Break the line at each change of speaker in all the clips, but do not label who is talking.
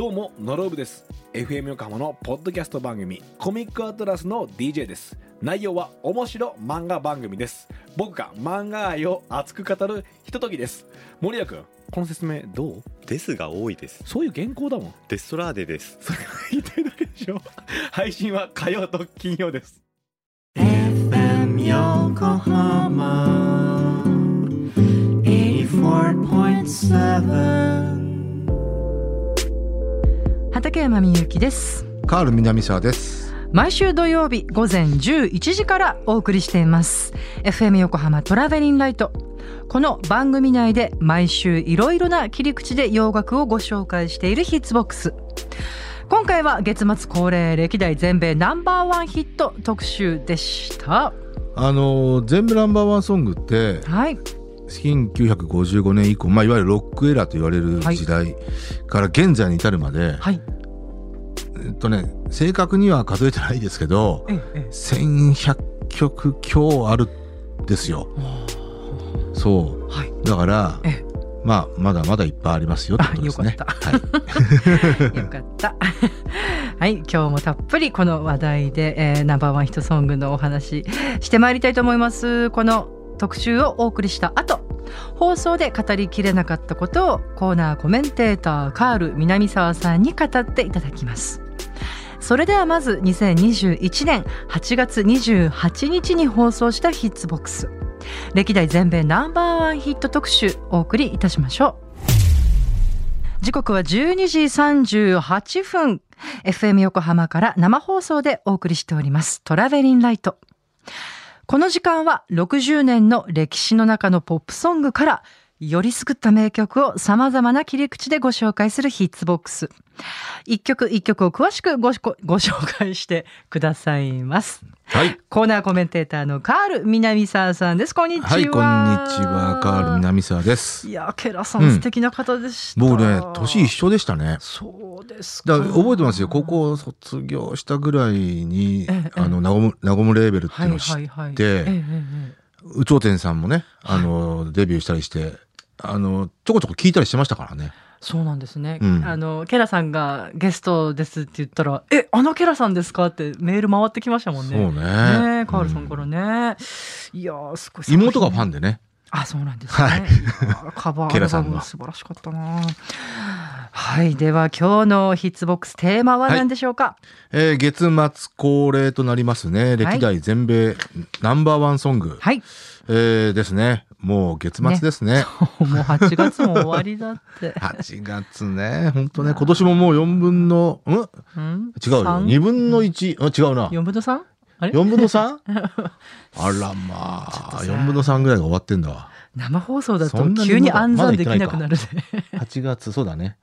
どうもノロブです。FM 横浜のポッドキャスト番組コミックアトラスの DJ です。内容は面白漫画番組です。僕が漫画愛を熱く語るひとときです。森谷君この説明どう？
ですが多いです。
そういう原稿だもん。
デストラーデです。
それが言いたいだけでしょ。配信は火曜と金曜です。
FM Yokohama 84.7
畠山みゆきです。
カール南沢です。
毎週土曜日午前11時からお送りしています。FM 横浜トラベリンライト。この番組内で毎週いろいろな切り口で洋楽をご紹介しているヒッツボックス。今回は月末恒例歴代全米ナンバーワンヒット特集でした。
あの全部ナンバーワンソングって
はい
1955年以降、まあ、いわゆるロックエラーと言われる時代から現在に至るまで、
はい
えっとね正確には数えてないですけど
ええ
1100曲強あるんですよ。そう
はい
だから
ええ
まあまだまだいっぱいありますよってことですね。
あよか
はい、
よかった。はい、今日もたっぷりこの話題で、えーナンバーワンヒットソングのお話してまいりたいと思います。この特集をお送りした後、放送で語りきれなかったことをコーナーコメンテーターカール南沢さんに語っていただきます。それではまず2021年8月28日に放送したヒッツボックス。歴代全米ナンバーワンヒット特集お送りいたしましょう。時刻は12時38分 FM 横浜から生放送でお送りしておりますトラベリンライトこの時間は60年の歴史の中のポップソングからよりすぐった名曲を様々な切り口でご紹介するヒッツボックス。一曲一曲を詳しくご紹介してくださいます。
はい。
コーナーコメンテーターのカール南沢さんです。こんにちは。
はい、こんにちは。カール南沢です。
いやケラさ
うん。ん
素敵な方でした、
僕ね年一緒でしたね。
そうですか？
だから覚えてますよ。高校卒業したぐらいに、
ええ
あのナゴムナゴムレーベルっていうのを知って
ええええ
有頂天さんもねあの、デビューしたりしてあのちょこちょこ聞いたりしてましたからね。
そうなんですね、
うん。
あのケラさんがゲストですって言ったら「えあのケラさんですか?」ってメール回ってきましたもんね。
そうね。
ねえカールさんか
う
らね、いやーすごい。
妹がファン
で
でね。
あそうなんですね、
はい。
カバーアルバム素晴らしかったなはいでは今日のヒッツボックステーマは何でしょうか、
えー月末恒例となりますね。歴代全米ナンバーワンソング、
はい。
えーですね。もう月末ですね。
もう8月も終わりだって。
8月ね。本当ね。今年ももう4分のん？
うん？
違うよ。
三
？2分の1あ違うな。
4分の 3? あれ
？4分の 3? あらまあ。
とさ。
4分の3ぐらいが終わってんだわ
生放送だと急に暗算できなくなるで
8月そうだね。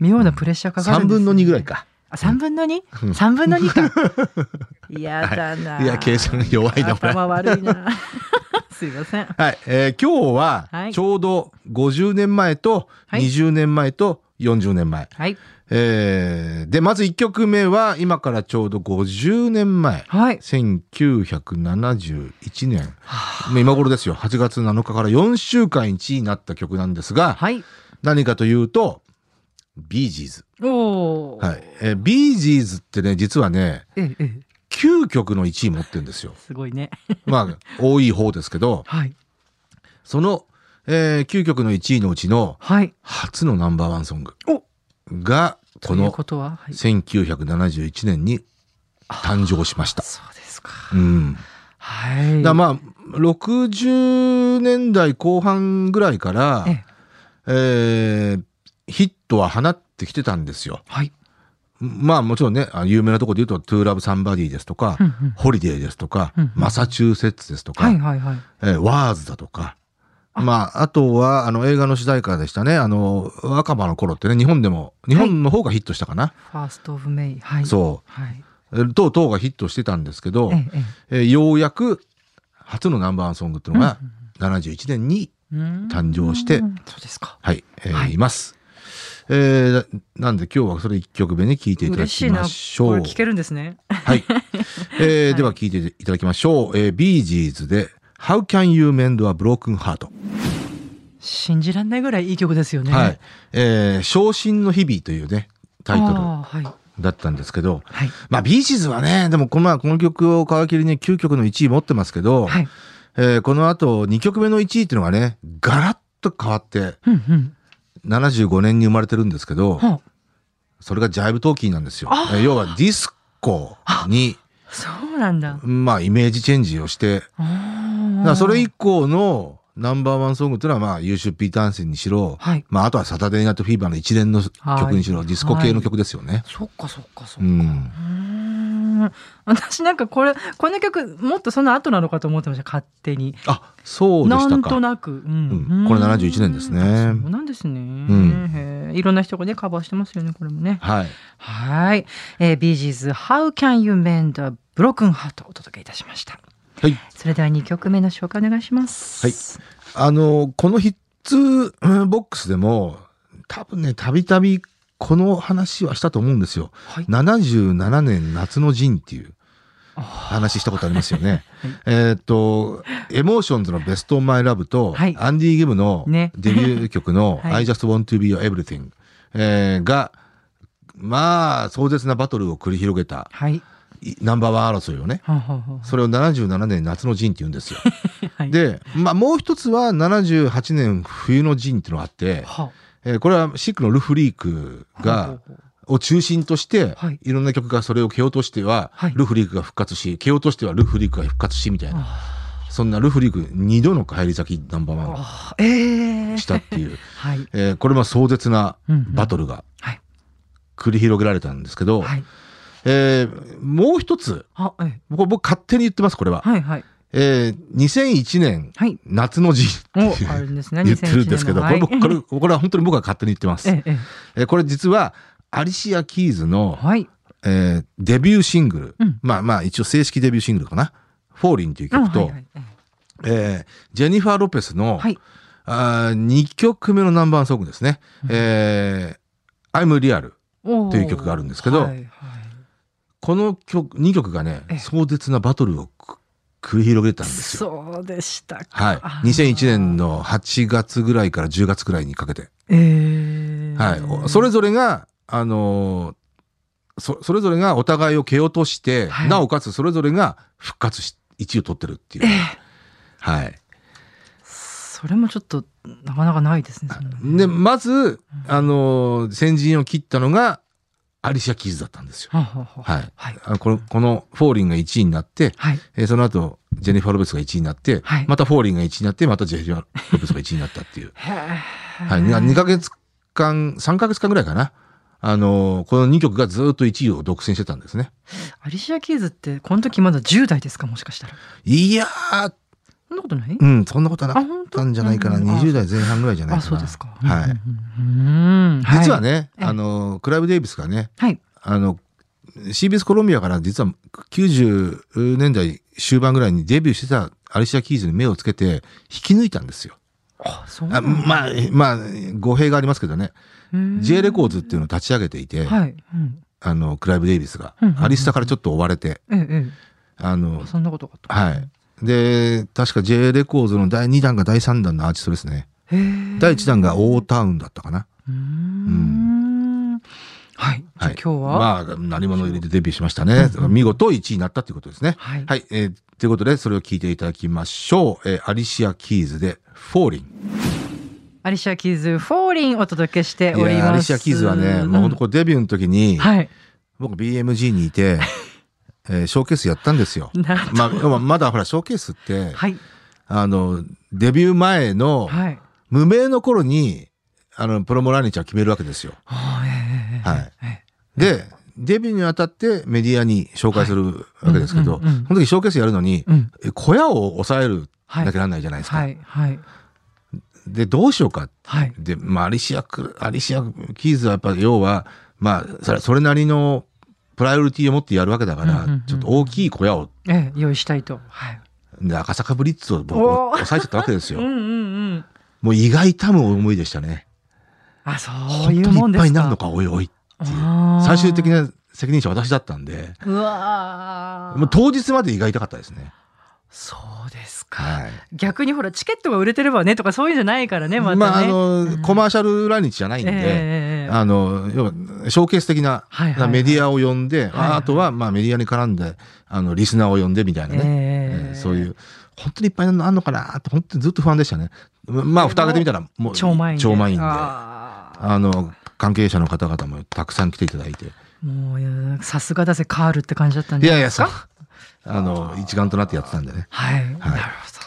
妙なプレッシャーかかる
3
んです
分の2ぐらいか。
あ3分の 2?3、
うん。
三分の2か。嫌だな、
い。や計算弱いな
頭悪いな。すいません。
はい、えー今日は
はい。
ちょうど50年前と
はい。
20年前と40年前、
はい。
えーでまず1曲目は今からちょうど50年前
はい。
1971年まあ今頃ですよ8月7日から4週間1位になった曲なんですが、
はい。
何かというとビージーズ、
おー。
はいえービージーズってね実はね
ええ、ええ、
9曲の1位持ってるんですよ
すごいね。
まあ多い方ですけど
はい。
その、えー9曲の1位のうちの
はい。
初のナンバーワンソング
お
がこの
ことは、はい、
1971年に誕生しました。
そうですか。
うん、
はい。
だまあ60年代後半ぐらいから、
ええ、
えーヒットは放ってきてたんですよ。
はい。
まあもちろんねあ有名なところで言うと「 To Love Somebody ですとか
うんうん「
Holiday」ですとか、
うんうん
マサチューセッツ」ですとか、
はいはいはい。
えーワーズだとか。まあ、あとは、あの、映画の主題歌でしたね。あの、若葉の頃ってね、日本でも、日本の方がヒットしたかな。
ファーストオブメイ。はい。う。
そう。
はい。
えー等々がヒットしてたんですけど、
ええ、え
えーようやく初のナンバーワンソングっていうのが71年に、誕生して
うんそうですか。
はい、えー
はい
い、ます。えーなんで今日はそれ1曲目に聴いていただき
嬉しいな。
ましょう。
これ聞けるんですね。
はい。えーでは聴いていただきましょう。えー、ビージーズで How Can You Mend a Broken Heart、
信じらんないぐらいいい曲ですよね。
はい。えー昇進の日々というね、タイト
あーはい。
ルだったんですけど、
はい。
まあビーチズはね、でもこの,、まあ、この曲を皮切りに9曲の1位持ってますけど、
はい。
えーこの後2曲目の1位っていうのがね、ガラッと変わって、
うんうん。
75年に生まれてるんですけど、
は
それがジャイブトーキーなんですよ要はディスコに、
あ、そうなんだ。
まあイメージチェンジをして、からそれ以降のナンバーワンソングっていうのはまあ、ユーシュピーターンセンにしろ、
はい。
まああとはサタデーナイトフィーバーの一連の曲にしろ、
はい
ディスコ系の曲ですよね。
そっかそっかそっか。
う。
うん私なんかこれこの曲もっとその後なのかと思ってました勝手に。
あ、そうでした
なんと
か。
なく、うん
うんこれ71年ですね
そうなんですね。
ん
へーいろんな人がねカバーしてますよねこれもね。
はい。
はい。えー、ビージーズ How Can You Mend a Broken Heart をお届けいたしました。
はい。
それでは2曲目の紹介お願いします。
あの、このヒッツうんボックスでも、多分ね、たびたびこの話はしたと思うんですよ。
はい。
77年夏の陣っていう話したことありますよね。えーっと、エモーションズの Best of My Love と、
はい
アンディ・ギブの
ね
デビュー曲の
はい
I just want to be your everything、えーが、まあ、壮絶なバトルを繰り広げた
はい。
いナンバーワン争いをね、
はあはあは
それを77年夏の陣って言うんですよ。
あ はい。
で、まあもう一つは78年冬の陣っていうのがあって、
は
えーこれはシックのルフリーク
あ
が、を中心として、
はい
い、ろんな曲がそれを蹴落としては、
はい
ルフリークが復活し、蹴落としてはルフリークが復活しみたいな、そんなルフリーク2度の帰り咲きナンバーワンしたっていう、
はい。
えーこれも壮絶な
うんうん
バトルが
はい。
繰り広げられたんですけど、
はい。
えーもう一つ、
あ、ええ
僕僕勝手に言ってます、これは。
はいはい。
えー2001年
はい。
夏の陣って
お
いう、
あるんですね。
言ってるんですけど、これ僕、これ、
れ。
これは本当に僕が勝手に言ってます。
えええ
えーこれ実は、アリシア・キーズ
え
の、
はい。
えーデビューシングル、
うん
まあまあ一応正式デビューシングルかな。フォーリンという曲と、
あはいはいえ
えージェニファー・ロペスの、
えはい。
あ2曲目のナンバーソングですね。えー、I'm Real。という曲があるんですけど
はいはい
この曲、2曲がね
ええ、
壮絶なバトルをく繰り広げたんですよ。
そうでしたか。
はい
あ。ー
2001年の8月ぐらいから10月ぐらいにかけて。
ええ
はい。おそれぞれが、あのーそ、それぞれがお互いを蹴落として、
はい
なおかつそれぞれが復活し、1位を取ってるっていう。
ええ
はい。
それもちょっとなかなかないですね。
で、まず、あのー先陣を切ったのが、アリシア・キーズだったんですよ。
はあはあは
い。
は
この、このフォーリンが1位になって、
はい。
えーその後、ジェニファー・ロペスが1位になって、
はい
またフォーリンが1位になって、またジェニファー・ロペスが1位になったっていう。はい。2ヶ月間、3ヶ月間ぐらいかな。あのーこの2曲がずっと1位を独占してたんですね。
アリシア・キーズってこの時まだ10代ですかもしかしたら。
いやー、
そんなことない？
うん、そんなことはなかったんじゃないかな。
うんうん
20代前半ぐらいじゃない
あ、
かな。
そうですか。
はい。実はね、
ええ
あのークライブ・デイビスがね、
はい。
あの、CBS コロンビアから実は90年代終盤ぐらいにデビューしてたアリシア・キーズに目をつけて引き抜いたんですよ。
あ、そう
あまあ、まあ、語弊がありますけどね、
あ
J レコーズっていうのを立ち上げていて、
はい。うん
あの、クライブ・デイビスがアリスタからちょっと追われて、
ええ、え
あの
え。、そんなことが。
はい。で、確か J レコーズの第2弾が第3弾のアーティストですね。第1弾が O-Town だったかな。
うーん。はい。じゃあ
はい。
今日は、
まあ、鳴り物入りでデビューしましたね。見事1位になったということですね。
はい
はい。えーということで、それを聞いていただきましょう。えーアリシア・キーズで、 Fallin'。
アリシア・キーズ、 Fallin' お届けしております。
アリシア・キーズはね、もう本当これデビューの時に、
はい。
僕 BMG にいて、えーショーケースやったんですよ。まあ、まだほら、ショーケースって、
はい。
あの、デビュー前の
はい。
無名の頃に、あの、プロモ来日は決めるわけですよ。
は
い
ええ
で、デビューにあたってメディアに紹介するわけですけど、その時ショーケースやるのに、
うん。
え小屋を抑える
はい
だけなんないじゃないですか。
はい。はい。
で、どうしようか。
はい。
で、まあ、アリシアク、アリシア・キーズはやっぱり要は、まあ、それそれなりのプライオリティを持ってやるわけだから、
うんうんうん
ちょっと大きい小屋を、
ええ、用意したいと。はい。
で、赤坂ブリッツを僕抑えちゃったわけですよ。
うんうんうん。
もう胃が痛む思いでしたね。
あ、そう
本
いう
当にいっぱい
もんですか。
になるのか、おいおいっていう。最終的な責任者は私だったんで、
うわー
もう当日まで胃が痛かったですね。
そうですか。
はい。
逆にほらチケットが売れてればねとかそういうんじゃないからねまたね。
まあ、あの、
うん
コマーシャル来日じゃないんで、
ええ
あの、要は、ショーケース的な
はいはいはい
メディアを呼んで、
はいはい
あとは、まあ、メディアに絡んで、あの、リスナーを呼んでみたいなね。
ええ
えーそういう、本当にいっぱいあんのかなって、本当にずっと不安でしたね。まあ、蓋開けてみたら、もう、
超満員で。
超満員で。
あ
あの、関係者の方々もたくさん来ていただいて。
ーもういやさすがだぜカールって感じだったん
いやいや、そう
じゃないですか。。
あの、一丸となってやってたんでね。
はい、なるほど。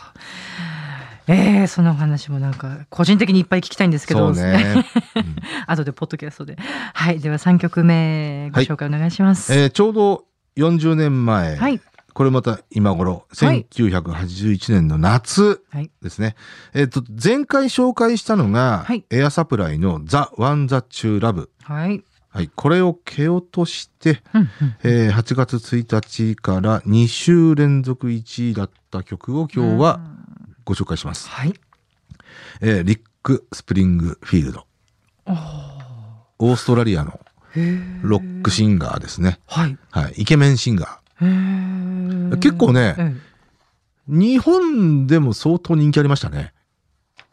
ええそのお話もなんか個人的にいっぱい聞きたいんですけど、
そうね。
後でポッドキャストで。はい、では3曲目ご紹介お願いします。
えーちょうど40年前、
はい、
これまた今頃、
はい
1981年の夏
はい、
ですね。えっ、と、前回紹介したのが、
はい
エアサプライのザ・ワン・ザ・チュー・ラブ。
はい、
はい。これを蹴落として、
うんうん
えー8月1日から2週連続1位だった曲を今日はご紹介します。
はい、
えーリック・スプリングフィールド。オーストラリアのロックシンガーですね。
はい。
はい。イケメンシンガ
へー
結構ね
え
ー。日本でも相当人気ありましたね。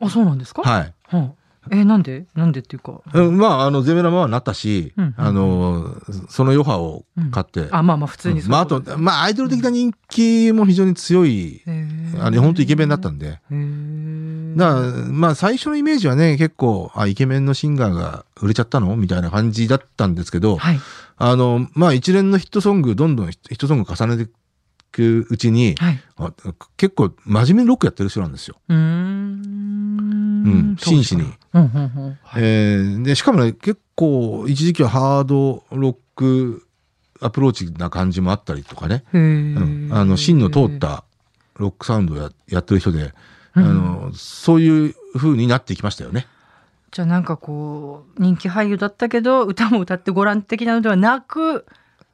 えあ、そうなんですか？
はい。
はあえーなんで、なんでっていうか。
うんまあ、あの、ゼメラマはなったし、
うん
あの、その余波を買って、
あ、まあまあ普通にそう
まあ、あ
とと、
まあ、アイドル的な人気も非常に強い、
へー。
あれ、本当イケメンだったんで。だから、まあ、最初のイメージはね、結構、あ、イケメンのシンガーが売れちゃったの？みたいな感じだったんですけど、
はい。
あの、まあ、一連のヒットソング、どんどんヒットソング重ねていくうちに、
はい。
あ結構真面目にロックやってる人なんですよ。
うーん。
うん真摯に。で、しかもね、結構、一時期はハードロックアプローチな感じもあったりとかね、
へ
うん
ー
あの、芯の通っ。たロックサウンドをややってる人で、
うん
あの、そういう風になっていきましたよね。
じゃあなんかこう、人気俳優だったけど、歌も歌ってご覧的なのではなく、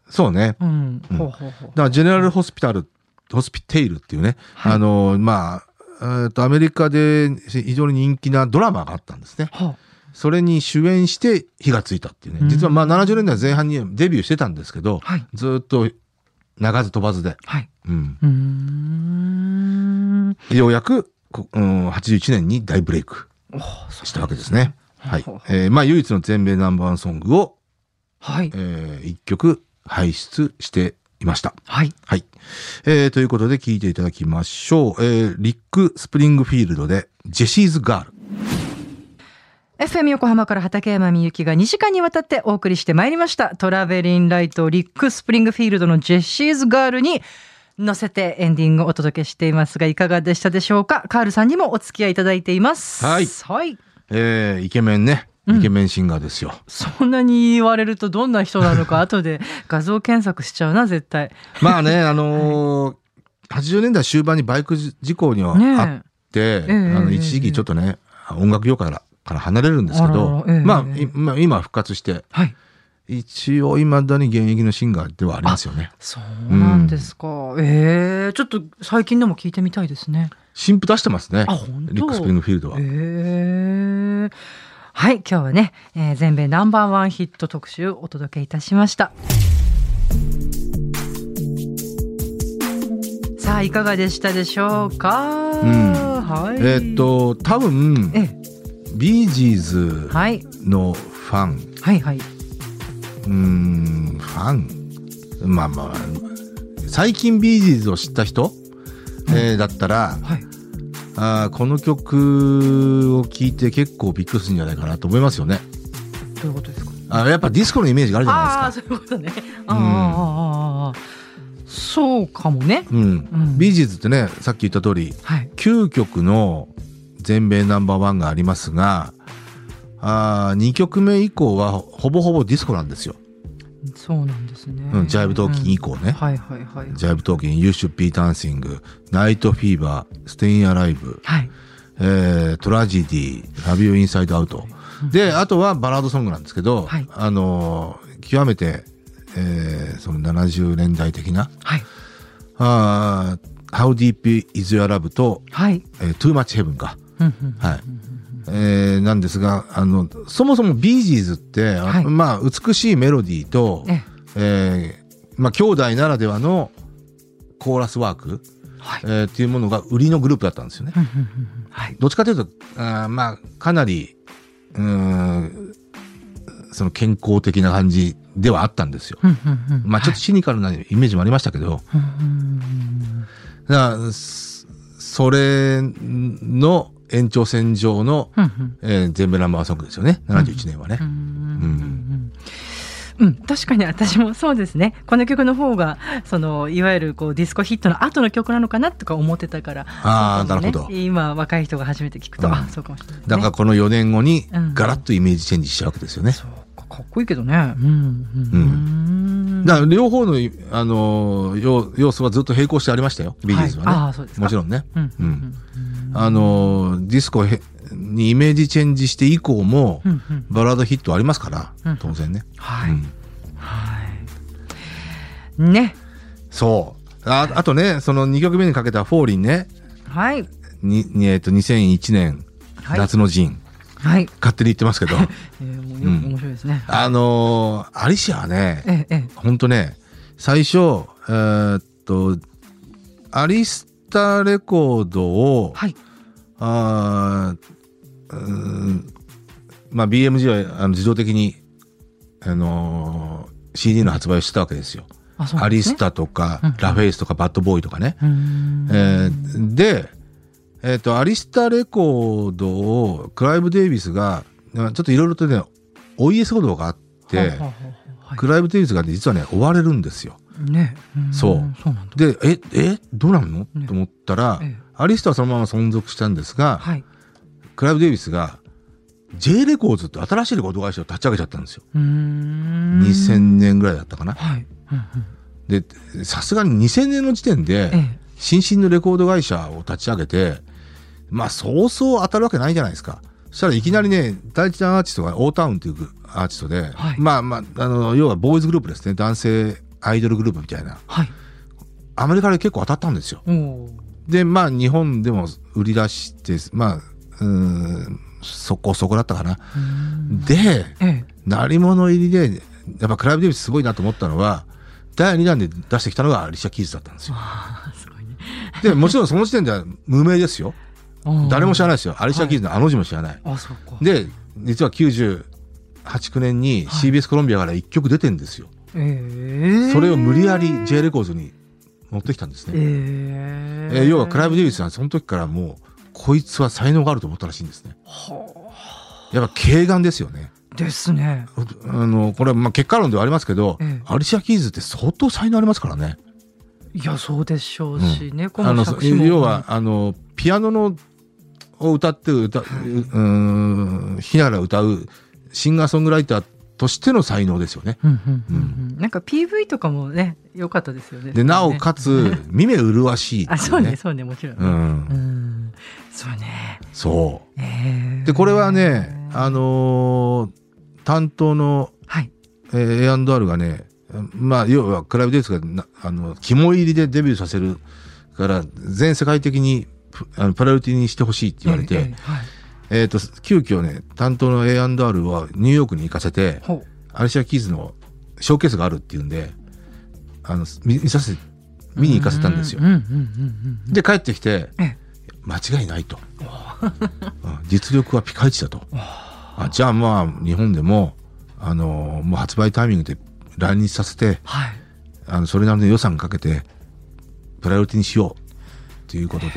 そうね。
うん。
うん
ほうほうほう
だから、ジェネラルホスピタル、ホスピテイルっていうね、
はい
あの、まあ、えーと、アメリカで非常に人気なドラマがあったんですね。
は
それに主演して火がついたっていうね。
うん
実はまあ70年代前半にデビューしてたんですけど、
あはい。
ずーっと鳴かず飛ばずで、
はい。
うん、
う。
ようやく、こうん、81年に大ブレイクしたわけですね。はい。えーまあ唯一の全米ナンバーワンソングを、
はい。
えー一曲輩出していました。
はい。
はい。えーということで聞いていただきましょう。えーリック・スプリングフィールドで Jessie's Girl。
FM 横浜から畠山みゆきが2時間にわたってお送りしてまいりました。 Travelin' Light リックスプリングフィールドの Jessie's Girl に乗せてエンディングをお届けしていますがいかがでしたでしょうか？カールさんにもお付き合いいただいています。
はい
はい。
えーイケメンね。
うん
イケメンシンガーですよ。
そんなに言われるとどんな人なのか 後で画像検索しちゃうな絶対。
まあね、あのー80年代終盤にバイク事故には
ねえ
あって、
え
あの一時期ちょっとね、音楽業界からから離れるんですけど、
ええ
まあ、今復活して、
はい。
一応未だに現役のシンガーではありますよね。
そうなんですか。ええちょっと最近でも聞いてみたいですね。
新譜出してますねリック・スプリングフィールドは。
へえはい今日はね、えー全米ナンバーワンヒット特集をお届けいたしました。さあいかがでしたでしょうか、
ん。
はい。
えーっと、多分、
ええ。
ビージーズ
はい。
のファン、
はいはい、
うーん、ファン、まあまあ、最近ビージーズを知った人、えーだったら、
はい、
あーこの曲を聴いて結構びっくりするんじゃないかなと思いますよね。
どういうことですか？
あやっぱディスコのイメージがあるじゃないですか。
そういうことね。あーあそうかもね。
うん。
うん。
ビージーズってね、さっき言った通り、
はい。
9曲の全米ナンバーワンがありますが、あ2曲目以降はほぼほぼディスコなんですよ。
そうなんですね、
うん、ジャイブトーキン以降ね。
はいはいはい。
ジャイブトーキン、You Should Be Dancing、Night Fever、Staying Alive、
はい。
えー、トラジディ、Have You Inside Out。で、あとはバラードソングなんですけど、
はい。
あのー極めて、えーその70年代的な、
はい。
あー How Deep Is Your Love と、
はい。
えー Too Much Heaven か。
うんうん。
はい。えーなんですが、あの、そもそもビージーズって、あ
はい
まあ、美しいメロディーと、
え
えーまあ、兄弟ならではのコーラスワーク、
はい。
えーっていうものが売りのグループだったんですよね。
はい。
どっちかというと、あーまあ、かなり、うーん、その健康的な感じではあったんですよ。まあ、ちょっとシニカルなイメージもありましたけど、
うんうん
だそれの延長線上の、
うんうん。
えー全米ナンバーソングですよね。71年はね。
うん。うんうんうん、確かに私もそうですね。この曲の方がそのいわゆるこうディスコヒットの後の曲なのかなとか思ってたから。
あ
ね。
なるほど。
今若い人が初めて聞くと、
うん。
あそうかもしれない、ね、
だからこの4年後に
うん。
ガラッとイメージチェンジしちゃうわけですよね。
そうかかっこいいけどね。うんうん
だから両方の、あのー要要素はずっと並行してありましたよ。ビージーズはね。
はい。ああそうですか。
もちろんね。
うんうん。うん
あのーディスコへにイメージチェンジして以降も、
うんうん。
バラードヒットありますから、
うん。
当然ね。
はい、
うん。
はい。ね。
そう。ああとね、その2曲目にかけたフォーリンね、
はい。
に、にえっ、と、2001年、
はい。
夏の陣、
はい、
勝手に言ってますけど、
えー、もうよ
うん。
面白いですね。
あのーアリシアはね、
ええええ。
ほんとね、最初、えーっと、アリスタレコードを、
はい
あーうーんまあ BMG はあの自動的に、あのー CD の発売をしてたわけですよ。
あそうな
アリスタとか、
うん
ラフェイスとかバッドボーイとかね。えーで、えっ、と、アリスタレコードをクライブ・デイビスが、ちょっといろいろとね、お家騒動があって、
はい
クライブ・デイビスがね、実はね、追われるんですよ。
ね、ん
そう
そう。
で、え、え、どうなるの、
ね
と思ったら、
ええ
アリスタはそのまま存続したんですが、
はい。
クライブ・デイビスが、J レコーズって新しいレコード会社を立ち上げちゃったんですよ。
うーん。
2000年ぐらいだったかな。
はい。うんうん
で、さすがに2000年の時点で、
ええ。
新進のレコード会社を立ち上げて、まあ、そうそう当たるわけないじゃないですか。そしたらいきなりね、第一弾アーティストがオータウンっていうアーティストで、
はい
まあまあ、あの、要はボーイズグループですね。男性アイドルグループみたいな。
はい。
アメリカで結構当たったんですよ。で、まあ、日本でも売り出して、まあ、うーん、そこそこだったかな。で、
ええ。
鳴り物入りで、やっぱクライブ・デイビスすごいなと思ったのは、第2弾で出してきたのがアリシャ・キーズだったんですよ。
すね。
で、もちろんその時点では無名ですよ。誰も知ら
ない。
ですよ。アリシャ・キーズのあの字も知らない。
あ、そうか。
で、実は98、9年に CBS コロンビアから1曲出てんですよ。
ええ。
それを無理やり J レコーズに持ってきたんですね。
ええ。
えー要はクライブ・デイビスはその時からもう、こいつは才能があると思ったらしいんですね。
は
やっぱ軽眼ですよね。
あ。ですね。
あの、これはまあ結果論ではありますけど、
ええ
アリシャ・キーズって相当才能ありますからね。
いや、そうでしょうしね。こ
あの、
作詞も
要は、あの、ピアノの、を歌って歌、うーん、ひながら歌うシンガーソングライターとしての才能ですよね。
なんか PV とかもね、良かったですよね。
で、なお
ね
かつ、耳麗しい
あ、そうね、そうね、もちろんね。
うん。
うん。そうね。
そう。
ええ
で、これはね、あのー担当の、
はい。
えー、A&R がね、まあ、要は、クライブデイツがな、あの、肝入りでデビューさせるから、全世界的にプあのプライオリティにしてほしいって言われて、
はい。
えっ、と、急遽ね、担当の A&R はニューヨークに行かせて。アリシア・キーズのショーケースがあるっていうんで、あの、見見させ、見に行かせたんですよ。で、帰ってきて、
え
間違いないと。うん実力はピカイチだと。あじゃあまあ、日本でも、あのもう発売タイミングで来日させて、
はい。
あの、それなりの予算かけて、プライオリティにしよう。ということで、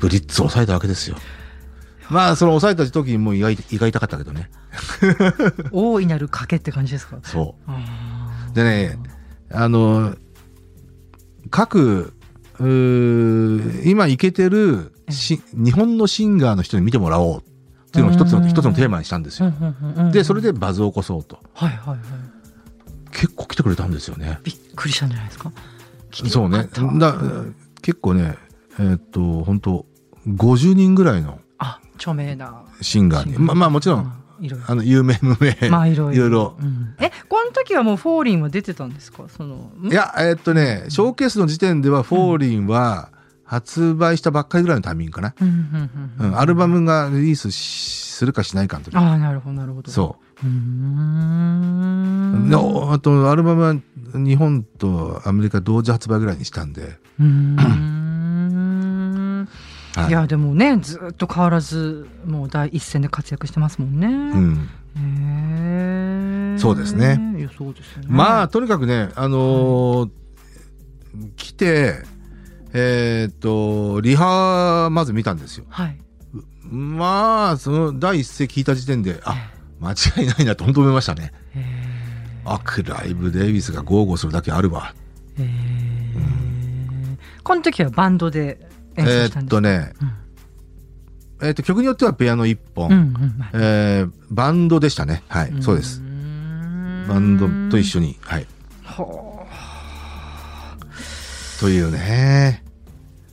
ブリッツを抑えたわけですよ。まあ、その抑えた時にもう胃が胃が痛かったけどね。
大いなる賭けって感じですか？
そ
あ
う。でね、あの、各、今いけてるし日本のシンガーの人に見てもらおうっていうのを一つの、
うん
一つのテーマにしたんです
ー
よ。で、それでバズを起こそうと。
はいはいはい。
結構来てくれたんですよね。
びっくりしたんじゃないですか？
そうね。だ結構ね、えーっと、本当50人ぐらいの
あ、著名な。
シンガーに。ままあもちろん、
うん。
あの、有名無名。
まあいろいろ。うんえ、この時はもうフォーリンは出てたんですか？その。ん
いや、えーっとね、ショーケースの時点では、フォーリンは発売したばっかりぐらいのタイミングかな。
うん
アルバムがリリースしするかしないかの時。
ああ、なるほどなるほど。。
そう
うーん。
あと、アルバムは日本とアメリカ同時発売ぐらいにしたんで、
うーん。
はい
いやでもねずっと変わらずもう第一線で活躍してますもんね。
うん。そうですね
ですよね。
まあ、とにかくね、あのー来て、えーっと、リハ、まず見たんですよ。
はい。
まあ、その第一声聞いた時点で、あ、間違いないなと本当思いましたね。
へ
あ、クライブ・デイビスが豪語するだけあるわ。
この時はバンドで
えーっ。とね、えーっと、曲によってはピアノ一本、
うんうんはい
えーバンドでしたね。はい、そうです。バンドと一緒に、はい。
は
というね。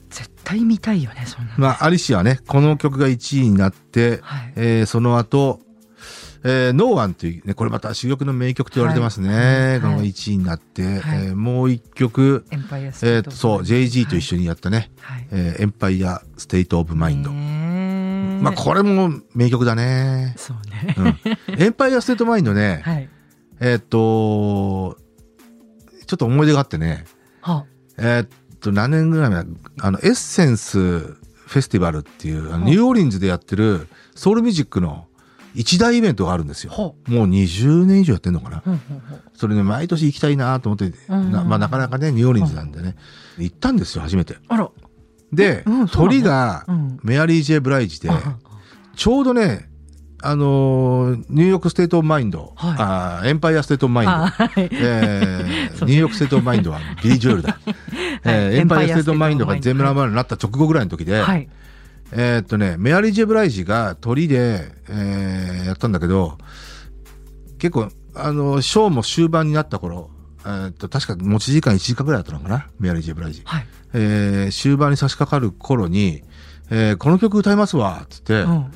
絶対見たいよねそんなの。
まあ、アリシアね、この曲が1位になって、
はい
えーその後、えー、 No One というね、これまた珠玉の名曲と言われてますね。
はい
この1位になって、
はい
えーもう一曲、
Empire Sta
えー。そう、JG と一緒にやったね、
はい。
えー Empire State of Mind。
ね
まあ、これも名曲だね。
そうね。
うん。Empire State Mind ね、
はい。
えーっと、ちょっと思い出があってね、
は
えーっと、何年ぐらい前？あの、エッセンスフェスティバルっていう、ニューオーリンズでやってるソウルミュージックの一大イベントがあるんですよ。
ほ
もう20年以上やってんのかな。それね、毎年行きたいなと思って、
うん
なまあなかなかね、ニューオーリンズなんでね、行ったんですよ、初めて。で、鳥が
うん。
メアリー・ジェ・ブライジで、
あ
ちょうどね、あのー New York State of Mind、
はい
あー Empire State of Mind、
あはい。
えー New York State of Mind はビリー・ジョエルだ。えー Empire State of Mind が全部ラマーになった直後ぐらいの時で、
はい。
えーっとね、メアリー・ジェイ・ブライジがトリで、えーやったんだけど、結構、あの、ショーも終盤になった頃、えーっと、確か持ち時間1時間ぐらいだったのかな、メアリー・ジェイ・ブライジ。
はい。
えー終盤に差し掛かる頃に、えーこの曲歌いますわ、つって、
うん。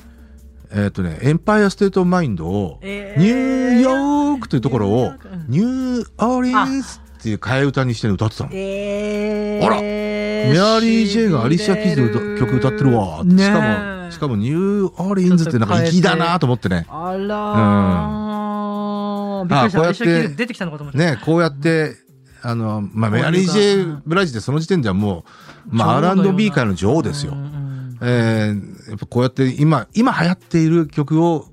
えーっとね、 Empire State of Mind を、
えー
ニューヨークというところを
ニュー
オーリンスっていう替え歌にして歌ってたの。
えー
あらメアリー・ジェイがアリシア・キーズの歌曲歌ってるわ。
ねえ
しかも、しかもニューオーリンズってなんか粋だなと思ってね。
あらー、びっくりした。
あこうやって
出てきたのかと思った。
ね、こうやって、あの、まあ、メアリー・ジェイ・ブライジってその時点ではもう、まあ、R&B 界の女王ですよ
うん。うん
えーやっぱこうやって今、今流行っている曲を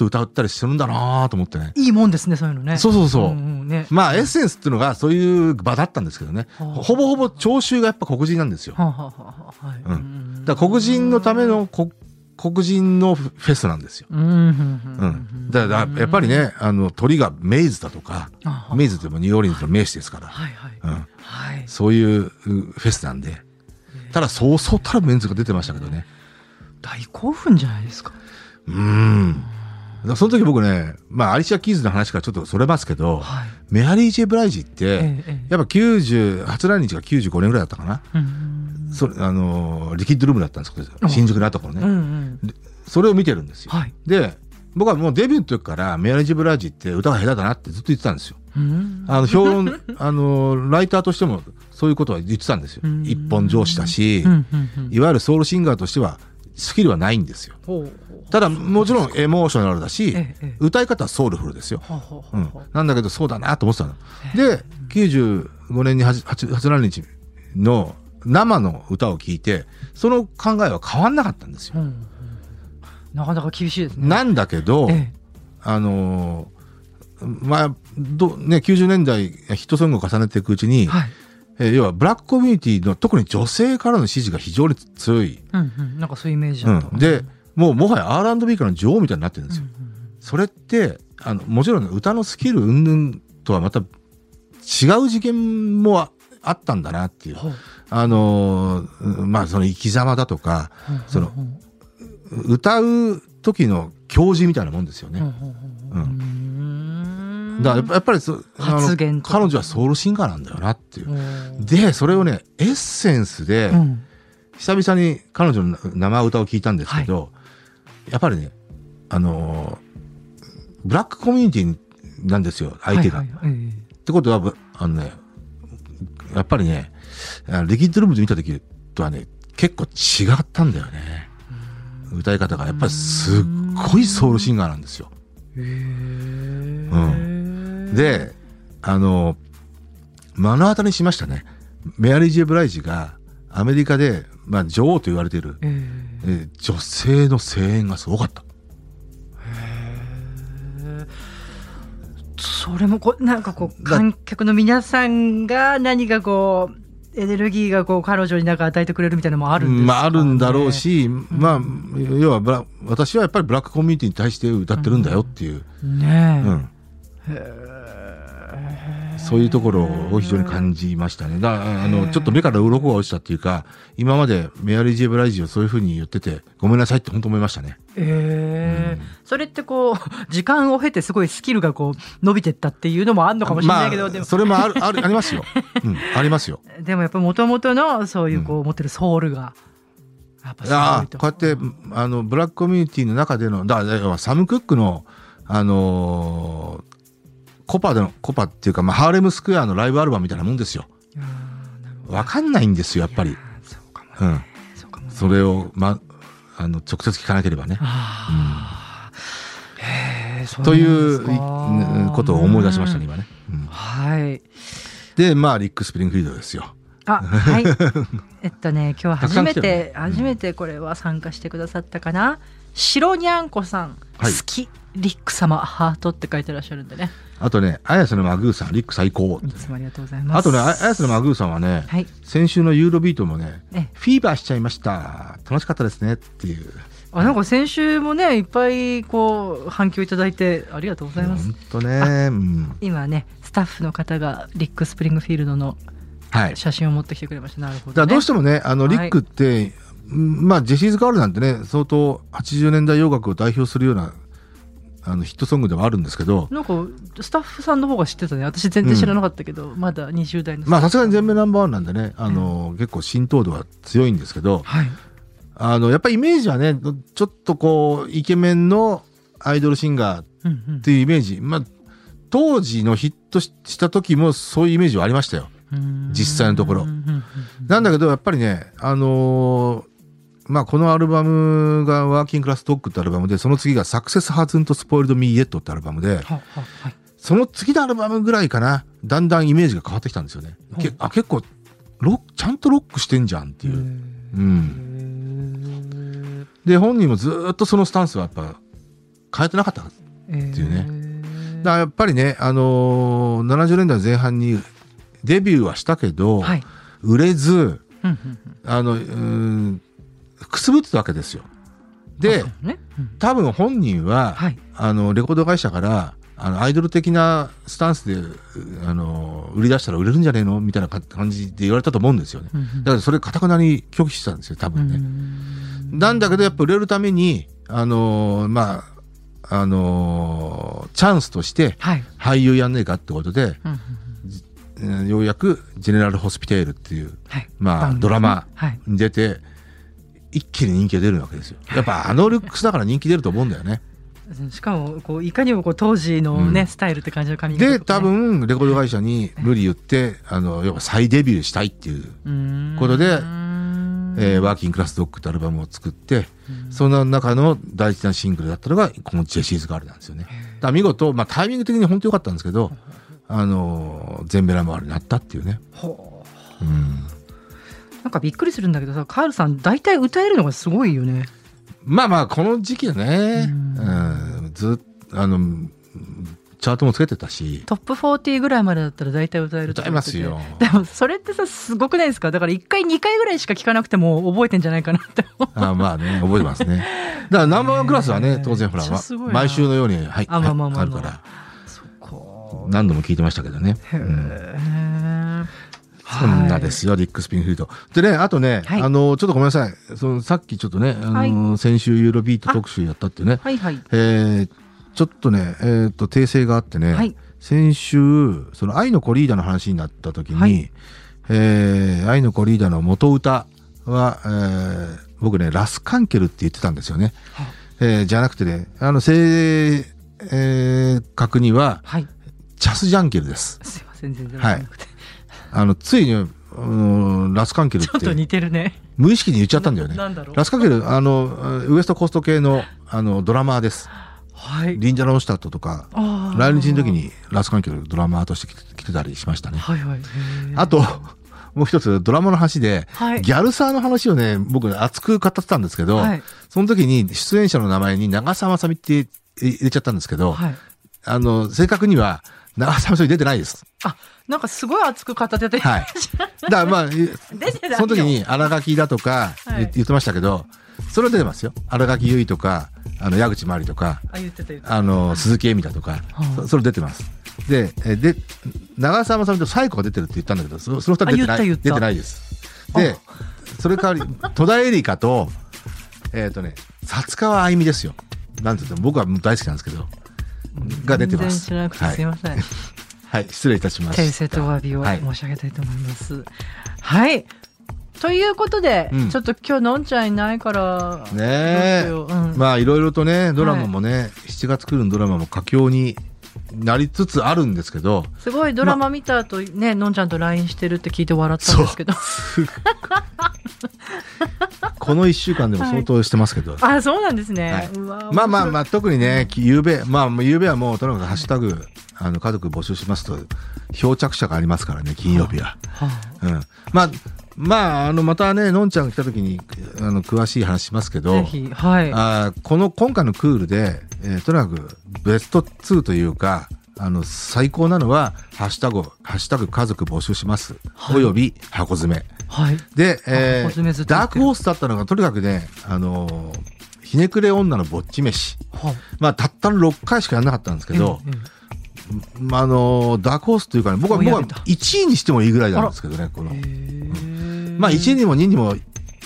と歌ったりするんだなと思ってね。
いいもんですね、そういうのね。
そうそうそう。
んんね。
まあ、エッセンスっていうのがそういう場だったんですけどね。
はあ
ほぼほぼ聴衆がやっぱ黒人なんですよ。
はあはあはあはい。
うんだ黒人のためのこ黒人のフェスなんですよ。
うん。
だからやっぱりね、あの鳥がメイズだとか、メイズってもニューオーリンズの名士ですから、
はいはい。
うん。
はい。
そういううフェスなんで。ただそうそうたるメンズが出てましたけどね。
大興奮じゃないですか。
うーん。その時僕ね、まあアリシア・キーズの話からちょっとそれますけど、
はい。
メアリー・ジェ・ブライジって、
えええ
やっぱ90、初来日が95年ぐらいだったかな。
えうん
それ、あのー、リキッドルームだったんですけど、
うん
新宿のあった頃ね。
うんうん。
それを見てるんですよ。
はい。
で、僕はもうデビューの時からメアリージ・ブライジって歌が下手だなってずっと言ってたんですよ。
うん
あの、評論、あの、ライターとしてもそういうことは言ってたんですよ
うん。
一本上司だしいわゆるソウルシンガーとしてはスキルはないんですよ。ただ、もちろんエモーショナルだし歌い方はソウルフルですよ。なんだけど、そうだなと思ってたの。で、95年に初初初来日の生の歌を聴いて、その考えは変わんなかったんですよ。
うんうんなかなか厳しいですね。
なんだけど、
え
あのーまあ、ど、ね、90年代ヒットソングを重ねていくうちに、
えはい。
えー要はブラックコミュニティの特に女性からの支持が非常に強い。
うんうん。なんかそういうイメージ。
うん、で、もうもはや R&B からの女王みたいになってるんですよ。
うんうん
それって、あの、もちろん歌のスキル云々とはまた違う次元もああったんだなっていう。
ほう
あのーまあその生き様だとか、
ほう
その歌う時の教示みたいなもんですよね。
う
んだからやっぱりそ
発言
彼女はソウルシンガーなんだよなっていう。
うん
で、それをね、エッセンスで、
うん
久々に彼女の生歌を聞いたんですけど、やっぱりね、あのーブラックコミュニティなんですよ、相手が。
はいはいはいえ
ってことは、ぶあのね、やっぱりね、リキッドルームで見た時とはね、結構違ったんだよね。歌い方が。やっぱりすっごいソウルシンガーなんですよ。うで、あの、目の当たりにしましたね。メアリー・ジェ・ブライジがアメリカで、まあ、女王と言われている、
え
え。ー女性の声援がすごかった。
え。それもこうなんかこう
だ
観客の皆さんが何かこうエネルギーがこう彼女になんか与えてくれるみたいなのもあるんね、
まあ、あるんだろうし、まあ、要はブラ、私はやっぱりブラックコミュニティに対して歌ってるんだよっていう、
ねえ、
うんそういうところを非常に感じましたね。だあの、ちょっと目から鱗が落ちたっていうか、今までメアリー・ジェブライジをそういうふうに言ってて、ごめんなさいって本当思いましたね。
ええそれってこう 時間を経てすごいスキルがこう伸びてったっていうのもあるのかもしれないけど、
まあ、
でも
それもある、ある、ありますよ。うん、ありますよ。
でもやっぱり元々のそういうこう持ってるソウルがやっぱす
あこうやって、あの、ブラックコミュニティの中での、だから、要はサム・クックの、あのーコパでの、コパっていうか、まあ、ハーレムスクエアのライブアルバムみたいなもんですよ。わかんないんですよ、やっぱり。
そうかも
うん。
そうかもね。
それを、ま、あの、直接聞かなければね。
あー。へえそう
ということを思い出しましたね、今ね。うん。
はい。
で、まあ、リック・スプリングフィールドですよ。
あはい。えっとね今日は初め
てね。
初めてこれは参加してくださったかな。白にゃんこさん、
はい。
好きリック様ハートって書いてらっしゃるんでね
あとね、綾瀬のマグーさん、リック最高。
いつもありがとうございます
あとね、あ綾瀬のマグーさんはね、
はい
先週のユーロビートもね、
え
フィーバーしちゃいました。楽しかったですねっていう。
あなんか先週もねいっぱいこう反響いただいてありがとうございます
本当ね、うん。
今ねスタッフの方がリックスプリングフィールドの
はい。
写真を持ってきてくれましたなるほど、ね、
どうしてもね、あの、
はい
リックって、うんまあ、ジェシーズ・ガールなんてね、相当80年代洋楽を代表するような、あの、ヒットソングではあるんですけど、
なんかスタッフさんの方が知ってたね。私全然知らなかったけど、まだ20代の
まあ、さすがに全米ナンバーワンなんでね、あの、結構浸透度は強いんですけど、
はい。
あの、やっぱりイメージはね、ちょっとこう、イケメンのアイドルシンガーっ
うんうん。
ていうイメージ、まあ、当時のヒットしした時もそういうイメージはありましたよ。実際のところ。
うんうんうん。
なんだけど、やっぱりね、あのーまあ、このアルバムがワーキングクラスドッグってアルバムで、その次がサクセスハズンとスポイルドミーイエットってアルバムで、
はははい
その次のアルバムぐらいかな、だんだんイメージが変わってきたんですよね。けあ結構ロック、ちゃんとロックしてんじゃんっていう。うん。で、本人もずーっとそのスタンスはやっぱ変えてなかった。だか
って
いうねらやっぱりね、あのー70年代前半にデビューはしたけど、
はい
売れず、あの、うーん、くすぶってたわけですよ。で、
ね。うん。
多分本人は、
はい。
あの、レコード会社から、あの、アイドル的なスタンスで、うあの、売り出したら売れるんじゃねえの？みたいなか感じで言われたと思うんですよね。
うんうん。
だからそれ、かたくなに拒否してたんですよ、多
う
分ね。
ん。
なんだけど、やっぱ売れるために、あのーまあ、あのーチャンスとして、
はい。
俳優やんねえかってことで、
うんうんうん。
うんようやく、ジェネラルホスピテールっていう、
はい。
まあドラマ
はい。
に出て、一気に人気が出るわけですよ。やっぱあのルックスだから人気出ると思うんだよね。
しかもこういかにもこう当時のね、
うん
スタイルって感じの髪型ね
多分、レコード会社に無理言って、あの、要は再デビューしたいっていう、ことで
うん
えーワーキングクラスドッグってアルバムを作って、その中の第一弾シングルだったのが、このジェシーズガールなんですよね。だ見事、まあタイミング的に本当良かったんですけど、あの、全米ナンバーワンになったっていうね。
ほ
うん。
うなんかびっくりするんだけどさカールさん大体歌えるのがすごいよね。
まあまあ、この時期はね、
う
うん、ずあの、チャートもつけてたし、
トップ40ぐらいまでだったら大体歌えると
歌い
か言ってて。
ますよ。
でもそれってさすごくないですか？だから1回2回ぐらいしか聞かなくても覚えてんじゃないかなって思う。
あまあね、覚えてますね。だからナンバーワンクラスはね、当然ほら毎週のように、はい、
あまあ
るから、何度も聞いてましたけどね。
へ
うん。
え
そんなですよ、リック・スピンフィールド。でね、あとね、
はい。
あの、ちょっとごめんなさい。そのさっきちょっとね、あの、先週ユーロビート特集やったってね、
はいはい。
えーちょっとね、えっ、と、訂正があってね、
はい。
先週、その愛の子リーダーの話になった時に、
はい。
えー愛の子リーダーの元歌は、えー僕ね、ラスカンケルって言ってたんですよね。えーじゃなくてね、あの、正、えー確には、
はい。
チャス・ジャンケルです。
すいません全然わかんなくて、
あの、ついに、うんラスカンケルっ
ちょっと似
て、
てるね
無意識に言っちゃったんだよね。
なんだろう
ラスカンケル、あの、ウエストコースト系の、あの、ドラマーです。
はい
リンジャ・ロンシュタットとか、来日の時にラスカンケルドラマーとして来てたりしましたね。
はいはい
あと、もう一つドラマの話で、
はい。
ギャルサーの話をね、僕熱く語ってたんですけど、
はい。
その時に出演者の名前に長澤まさみって入れちゃったんですけど、
はい。
あの、正確には長澤まさみ出てないです。
あ、なんかすごい熱く語ってて。
はい。だからまあ、その時に荒垣だとか言,、ってましたけど、それは出てますよ。荒垣結衣とか、あの、矢口真理とか、
あ、言ってた言ってた。
あの、鈴木恵美だとか、
はあ
そそれ出てます。で、えで、長澤まさみとサイコが出てるって言ったんだけど、そその二人出てない、出てないです。で、それ代わり、戸田恵梨香と、えっ、とね、薩川あゆみですよ。なんて言っても僕は大好きなんですけど、が出てます。
知らなくて
はい
すいません。
はい、失礼いたしました。
訂正とお詫びを
はい
申し上げたいと思います。はい。ということで、
うん
ちょっと今日のんちゃんいないから、
ねえ
どうん
まあいろいろとね、ドラマもね、7月来るドラマも佳境になりつつあるんですけど、
すごいドラマ見た後、ね、のんちゃんと LINE してるって聞いて笑ったんですけど。
この1週間でも相当してますけど、
あ、そうなんですね。
はいまあまあまあ、特にね、きゆうべ、まあ、ゆうべはもう、とにかくハッシュタグ、あの、家族募集しますと、漂着者がありますからね、金曜日は。
は
うん。まあ、まあ、あの、またね、のんちゃんが来た時に、あの、詳しい話しますけ
あ
ど、
はい。
あーこの、今回のクールで、えーとにかく、ベスト2というか、あの、最高なのは、ハッシュタグ、ハッシュタグ家族募集します。
はい
および、箱詰め。
はい。
で、え
箱詰めずっと言ってる
ダークホースだったのが、とにかくね、あのーひねくれ女のぼっち飯。
は
まあ、たったの6回しかやらなかったんですけど、
ええ
まあ、あのーダークホースというかね、僕は、僕は
追い上げた
1位にしてもいいぐらいなんですけどね、この
え。え
まあ、1位にも2位にも、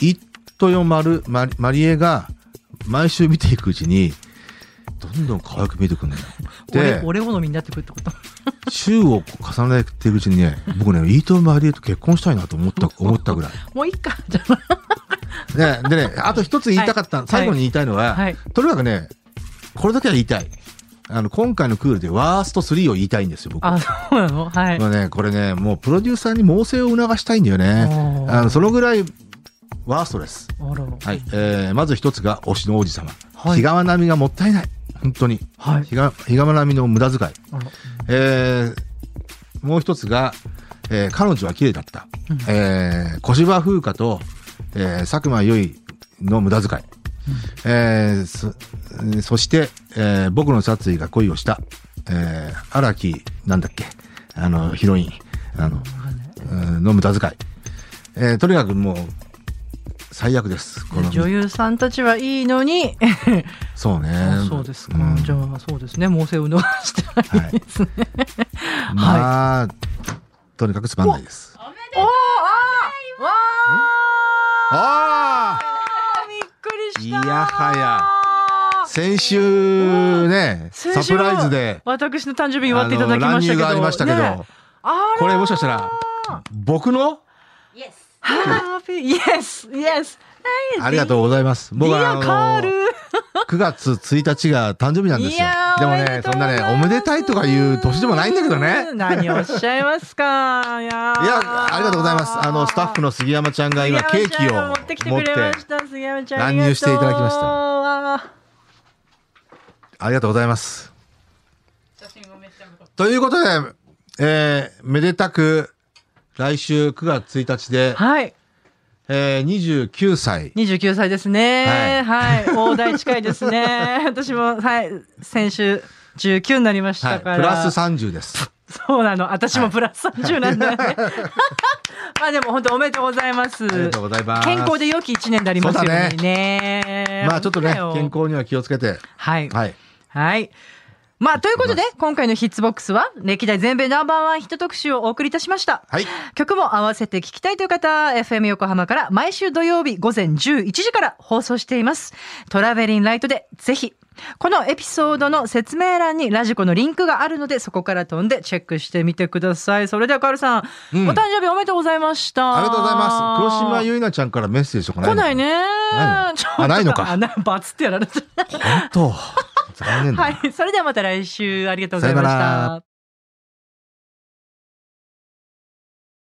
イットヨマル、マリエが、毎週見ていくうちに、どんどん可愛く見えてくるんだよ。
俺好みになってくるってこと？
週を重ねていくうちにね、僕ね、イートマリエと結婚したいなと思った、思ったぐらい。
もういいか。じゃあ
ね、でね、あと一つ言いたかった、
はい
最後に言いたいのは、
はい
とにかくね、これだけは言いたい。あの、今回のクールでワースト3を言いたいんですよ、僕。
あ、そうなの？はい。
もうね、これね、もうプロデューサーに猛省を促したいんだよね。あの、そのぐらい、ワーストです。はい。えー、まず一つが、推しの王子様。
はい
日川波がもったいない。本当に。
はい。
日川日川波の無駄遣い。えー、もう一つが、えー彼女は綺麗だった。
うん
えー、小芝風花と、えー、佐久間由衣の無駄遣い。えーそ、そして、えー僕の殺意が恋をした、えー、荒木、なんだっけ、あの、ヒロイン、あの、うんの無駄遣い。えーとにかくもう、最悪です。この、
女優さんたちはいいのに、
そうね
あ。そうですか。
ん
じゃあ、そうですね。猛省を逃してないですね。
まあ、とにかくつまんないです。
おーあーわ
ああ
ーびっくりした
いやはや。先週ね、サプライズで、
私の誕生日祝っていただきましたけど。
ありましたけど、
ね。
これもしかしたら、僕の？
ハッピー、イエス、イエス。
ありがとうございます。僕は、あの。9月1日が誕生日なんですよでもね、そんなね、おめでたいとかいう年でもないんだけどね。
何をおっしゃいますか。いや
いや、ありがとうございます。あの、スタッフの杉山ちゃんが今、ケーキを
持ってきて
持って
くれま、した。杉山ちゃん。
乱入していただきました
た。
ありがとうございます。ということで、えー、めでたく、来週9月1日で、
はい。
えー、29歳。
29歳ですね。はい。大台近いですね。私も、はい。先週19になりまし
はい。プ
たから。
ラス30です。
そうなの。私もプラス30なんだよね。まあでも本当おめでとうございます。
ありがとうございます。
健康で良き一年でありますように
そう
ね。
まあちょっとね、健康には気をつけて。
はい。
はい。
はい。まあ、ということで、今回のヒッツボックスは、歴代全米ナンバーワンヒット特集をお送りいたしました。
はい。
曲も合わせて聴きたいという方、FM 横浜から毎週土曜日午前11時から放送しています。トラベリンライトでぜひ、このエピソードの説明欄にラジコのリンクがあるので、そこから飛んでチェックしてみてください。それでは、カールさん、
うん
お誕生日おめでとうございました。
ありがとうございます。黒島結菜ちゃんからメッセージとかないの
来ない。ね。
ないあないのか
あなバツってやられてる。
本当。残念だな。
はい。それではまた来週ありがとうございました。